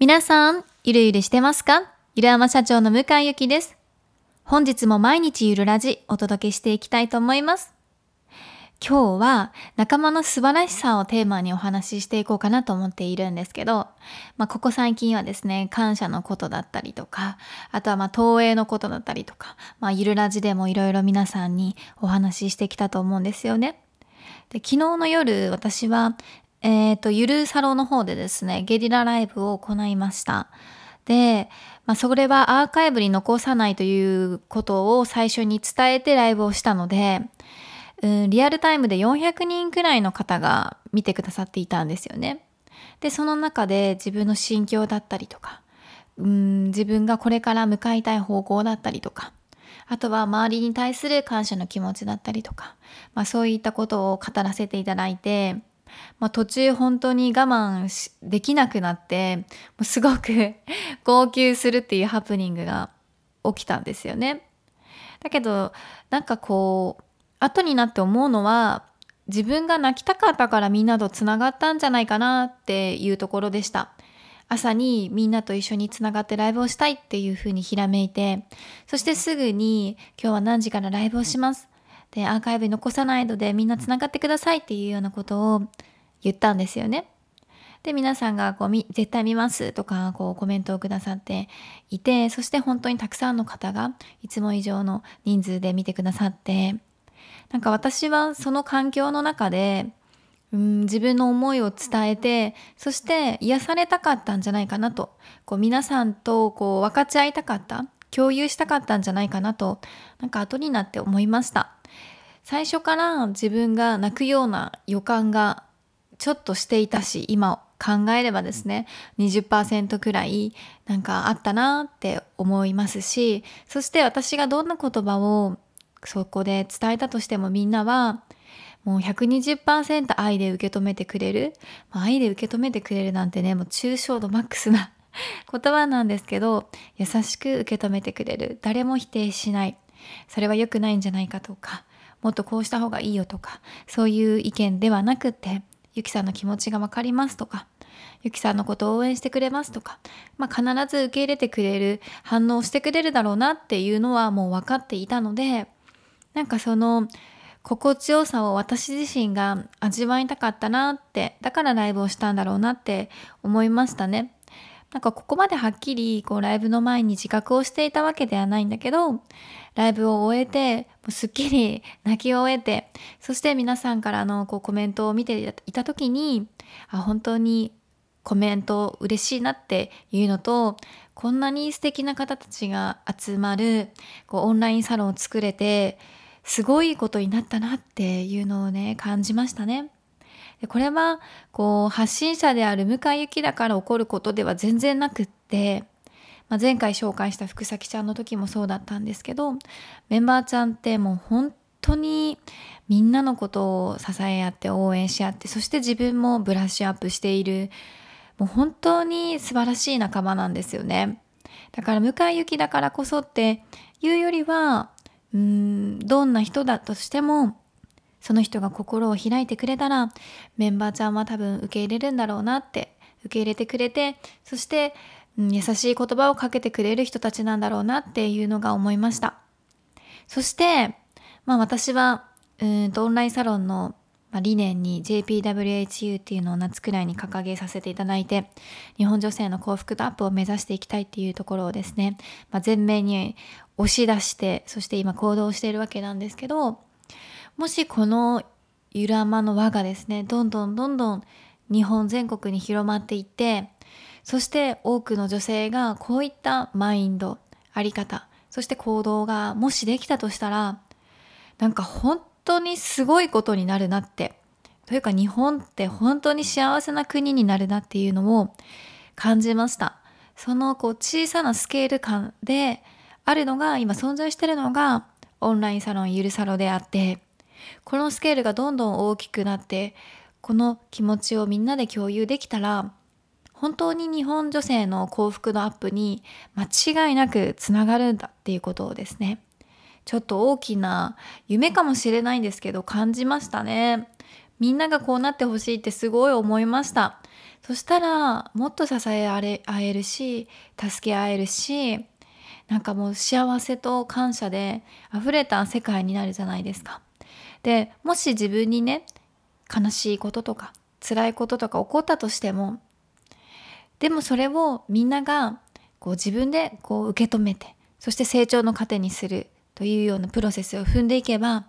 皆さん、ゆるゆるしてますか？ゆるあま社長の向井ゆきです。本日も毎日ゆるラジお届けしていきたいと思います。今日は仲間の素晴らしさをテーマにお話ししていこうかなと思っているんですけど、まあ、ここ最近はですね、感謝のことだったりとか、あとはまあ投影のことだったりとか、まあ、ゆるラジでもいろいろ皆さんにお話ししてきたと思うんですよね。で昨日の夜、私はえっ、ー、と、ゆるサロの方でですね、ゲリラライブを行いました。で、まあ、それはアーカイブに残さないということを最初に伝えてライブをしたので、うん、リアルタイムで400人くらいの方が見てくださっていたんですよね。で、その中で自分の心境だったりとか、うん、自分がこれから向かいたい方向だったりとか、あとは周りに対する感謝の気持ちだったりとか、まあ、そういったことを語らせていただいて、まあ、途中本当に我慢できなくなってもうすごく 号泣するっていうハプニングが起きたんですよね。だけどなんかこう後になって思うのは自分が泣きたかったからみんなとつながったんじゃないかなっていうところでした。朝にみんなと一緒につながってライブをしたいっていうふうにひらめいて、そしてすぐに今日は何時からライブをします？で、アーカイブに残さないのでみんなつながってくださいっていうようなことを言ったんですよね。で、皆さんがこう絶対見ますとかこうコメントをくださっていて、そして本当にたくさんの方がいつも以上の人数で見てくださって、なんか私はその環境の中で、うん、自分の思いを伝えて、そして癒されたかったんじゃないかなと、こう皆さんとこう分かち合いたかった、共有したかったんじゃないかなと、なんか後になって思いました。最初から自分が泣くような予感がちょっとしていたし、今考えればですね、20%くらいなんかあったなって思いますし、そして私がどんな言葉をそこで伝えたとしてもみんなは、もう120%愛で受け止めてくれる。ま、愛で受け止めてくれるなんてね、もう抽象度マックスな 言葉なんですけど、優しく受け止めてくれる。誰も否定しない。それは良くないんじゃないかとか、もっとこうした方がいいよとか、そういう意見ではなくて、ゆきさんの気持ちがわかりますとか、ゆきさんのことを応援してくれますとか、まあ、必ず受け入れてくれる、反応してくれるだろうなっていうのはもう分かっていたので、なんかその、心地よさを私自身が味わいたかったなって、だからライブをしたんだろうなって思いましたね。なんかここまではっきりこうライブの前に自覚をしていたわけではないんだけど、ライブを終えて、すっきり 泣き終えて、そして皆さんからのこうコメントを見ていた時に、あ、本当にコメント嬉しいなっていうのと、こんなに素敵な方たちが集まるこうオンラインサロンを作れて、すごいことになったなっていうのをね、感じましたね。これはこう発信者である向井ゆきだから起こることでは全然なくって、まあ、前回紹介した福崎ちゃんの時もそうだったんですけどメンバーちゃんってもう本当にみんなのことを支え合って応援し合ってそして自分もブラッシュアップしているもう本当に素晴らしい仲間なんですよね。だから向井ゆきだからこそっていうよりはうんどんな人だとしてもその人が心を開いてくれたらメンバーちゃんは多分受け入れるんだろうなって受け入れてくれてそして、うん、優しい言葉をかけてくれる人たちなんだろうなっていうのが思いました。そしてまあ私はうんとオンラインサロンの理念に JPWHU っていうのを夏くらいに掲げさせていただいて日本女性の幸福度アップを目指していきたいっていうところをですね、まあ、前面に押し出してそして今行動しているわけなんですけどもしこのゆらまの輪がですね、どんどんどんどん日本全国に広まっていって、そして多くの女性がこういったマインド、あり方、そして行動がもしできたとしたら、なんか本当にすごいことになるなって、というか日本って本当に幸せな国になるなっていうのを感じました。そのこう小さなスケール感であるのが、今存在してるのがオンラインサロンゆるサロであって、このスケールがどんどん大きくなってこの気持ちをみんなで共有できたら本当に日本女性の幸福のアップに間違いなくつながるんだっていうことをですね。ちょっと大きな夢かもしれないんですけど感じましたね。みんながこうなってほしいってすごい思いました。そしたらもっと支え合えるし助け合えるしなんかもう幸せと感謝で溢れた世界になるじゃないですか。でもし自分にね悲しいこととか辛いこととか起こったとしてもでもそれをみんながこう自分でこう受け止めてそして成長の糧にするというようなプロセスを踏んでいけば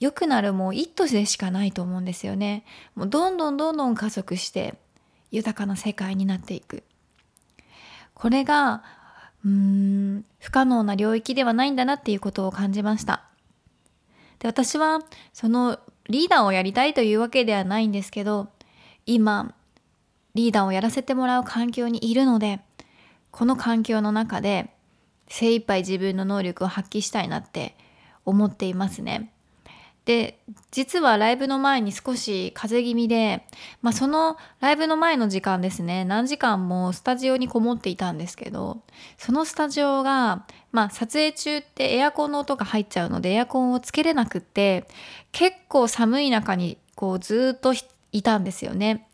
良くなるもう一途でしかないと思うんですよね。もうどんどんどんどん加速して豊かな世界になっていく。これがうーん不可能な領域ではないんだなっていうことを感じました。で私はそのリーダーをやりたいというわけではないんですけど今リーダーをやらせてもらう環境にいるのでこの環境の中で精一杯自分の能力を発揮したいなって思っていますね。で実はライブの前に少し風邪気味で、まあ、そのライブの前の時間ですね何時間もスタジオにこもっていたんですけどそのスタジオが、まあ、撮影中ってエアコンの音が入っちゃうのでエアコンをつけれなくって結構寒い中にこうずっといたんですよね。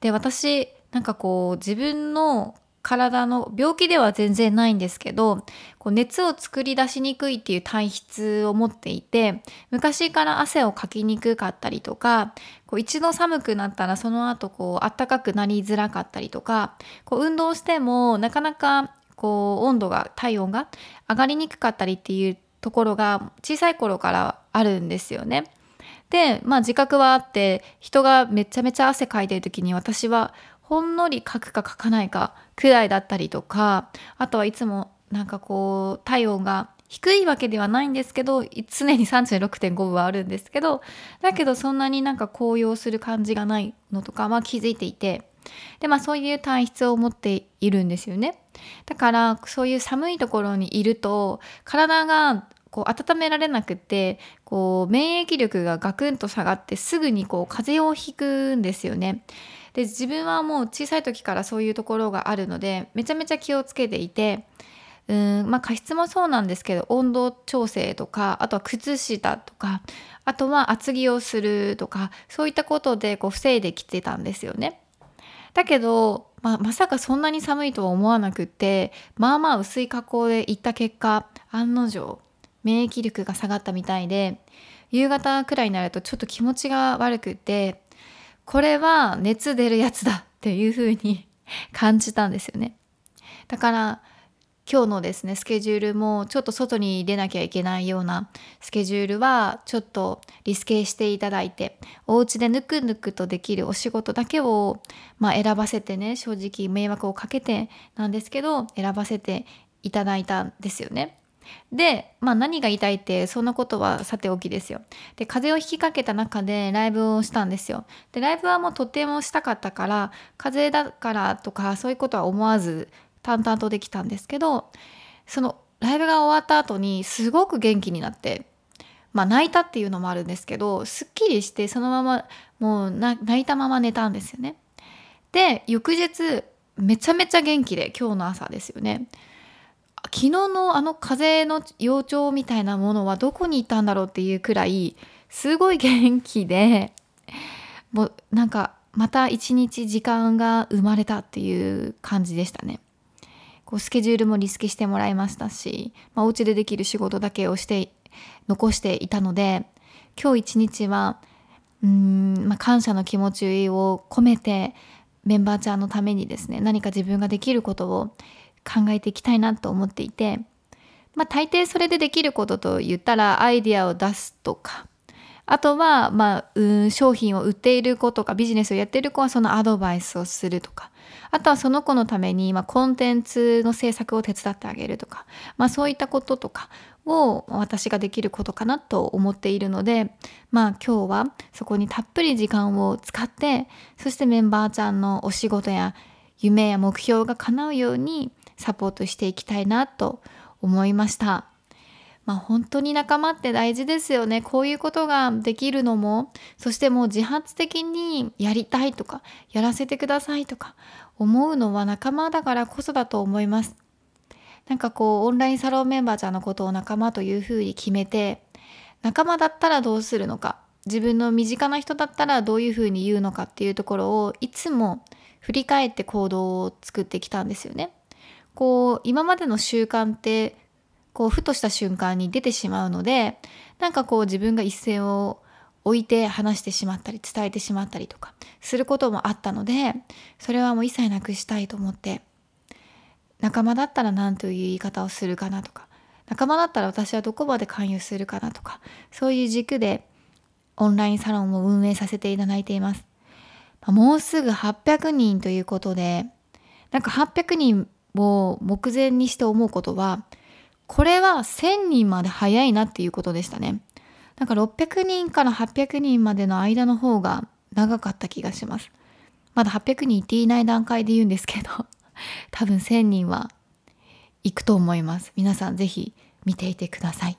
で私なんかこう自分の体の病気では全然ないんですけどこう熱を作り出しにくいっていう体質を持っていて昔から汗をかきにくかったりとかこう一度寒くなったらその後こう暖かくなりづらかったりとかこう運動してもなかなかこう温度が体温が上がりにくかったりっていうところが小さい頃からあるんですよね。でまあ自覚はあって人がめちゃめちゃ汗かいてる時に私はほんのり書くか書かないかくらいだったりとかあとはいつもなんかこう体温が低いわけではないんですけど常に36.5分はあるんですけどだけどそんなになんか高揚する感じがないのとかは気づいていてでまあそういう体質を持っているんですよね。だからそういう寒いところにいると体がこう温められなくてこう免疫力がガクンと下がってすぐにこう風邪をひくんですよね。で自分はもう小さい時からそういうところがあるのでめちゃめちゃ気をつけていてうんまあ加湿もそうなんですけど温度調整とかあとは靴下とかあとは厚着をするとかそういったことでこう防いできてたんですよね。だけど、まあ、まさかそんなに寒いとは思わなくってまあまあ薄い加工で行った結果案の定免疫力が下がったみたいで夕方くらいになるとちょっと気持ちが悪くてこれは熱出るやつだっていう風に 感じたんですよね。だから今日のですねスケジュールもちょっと外に出なきゃいけないようなスケジュールはちょっとリスケしていただいてお家でぬくぬくとできるお仕事だけを、まあ、選ばせてね正直迷惑をかけてなんですけど選ばせていただいたんですよね。で、まあ、何が言いたいってそんなことはさておきですよ。で風邪をひきかけた中でライブをしたんですよ。でライブはもうとてもしたかったから風邪だからとかそういうことは思わず淡々とできたんですけどそのライブが終わった後にすごく元気になって。まあ泣いたっていうのもあるんですけどすっきりしてそのままもう泣いたまま寝たんですよね。で翌日めちゃめちゃ元気で今日の朝ですよね。昨日のあの風の幼鳥みたいなものはどこにいたんだろうっていうくらいすごい元気でもうなんかまた一日時間が生まれたっていう感じでしたね。こうスケジュールもリスケしてもらいましたし、まあ、お家でできる仕事だけをして残していたので今日一日はうん、まあ、感謝の気持ちを込めてメンバーちゃんのためにですね何か自分ができることを考えていきたいなと思っていて、まあ、大抵それでできることと言ったらアイディアを出すとかあとは、まあ、うん商品を売っている子とかビジネスをやっている子はそのアドバイスをするとかあとはその子のために、まあ、コンテンツの制作を手伝ってあげるとか、まあ、そういったこととかを私ができることかなと思っているのでまあ今日はそこにたっぷり時間を使ってそしてメンバーちゃんのお仕事や夢や目標が叶うようにサポートしていきたいなと思いました。まあ、本当に仲間って大事ですよね。こういうことができるのも、そしてもう自発的にやりたいとか、やらせてくださいとか思うのは仲間だからこそだと思います。なんかこう、オンラインサロンメンバーちゃんのことを仲間というふうに決めて、仲間だったらどうするのか、自分の身近な人だったらどういうふうに言うのかっていうところをいつも振り返って行動を作ってきたんですよね。こう今までの習慣ってこうふとした瞬間に出てしまうのでなんかこう自分が一線を置いて話してしまったり伝えてしまったりとかすることもあったのでそれはもう一切なくしたいと思って仲間だったら何という言い方をするかなとか仲間だったら私はどこまで勧誘するかなとかそういう軸でオンラインサロンを運営させていただいています。もうすぐ800人ということでなんか800人を目前にして思うことはこれは1000人まで早いなっていうことでしたね。なんか600人から800人までの間の方が長かった気がします。まだ800人いっていない段階で言うんですけど 多分1000人は行くと思います。皆さんぜひ見ていてください。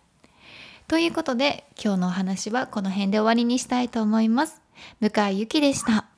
ということで今日のお話はこの辺で終わりにしたいと思います。向井ゆきでした。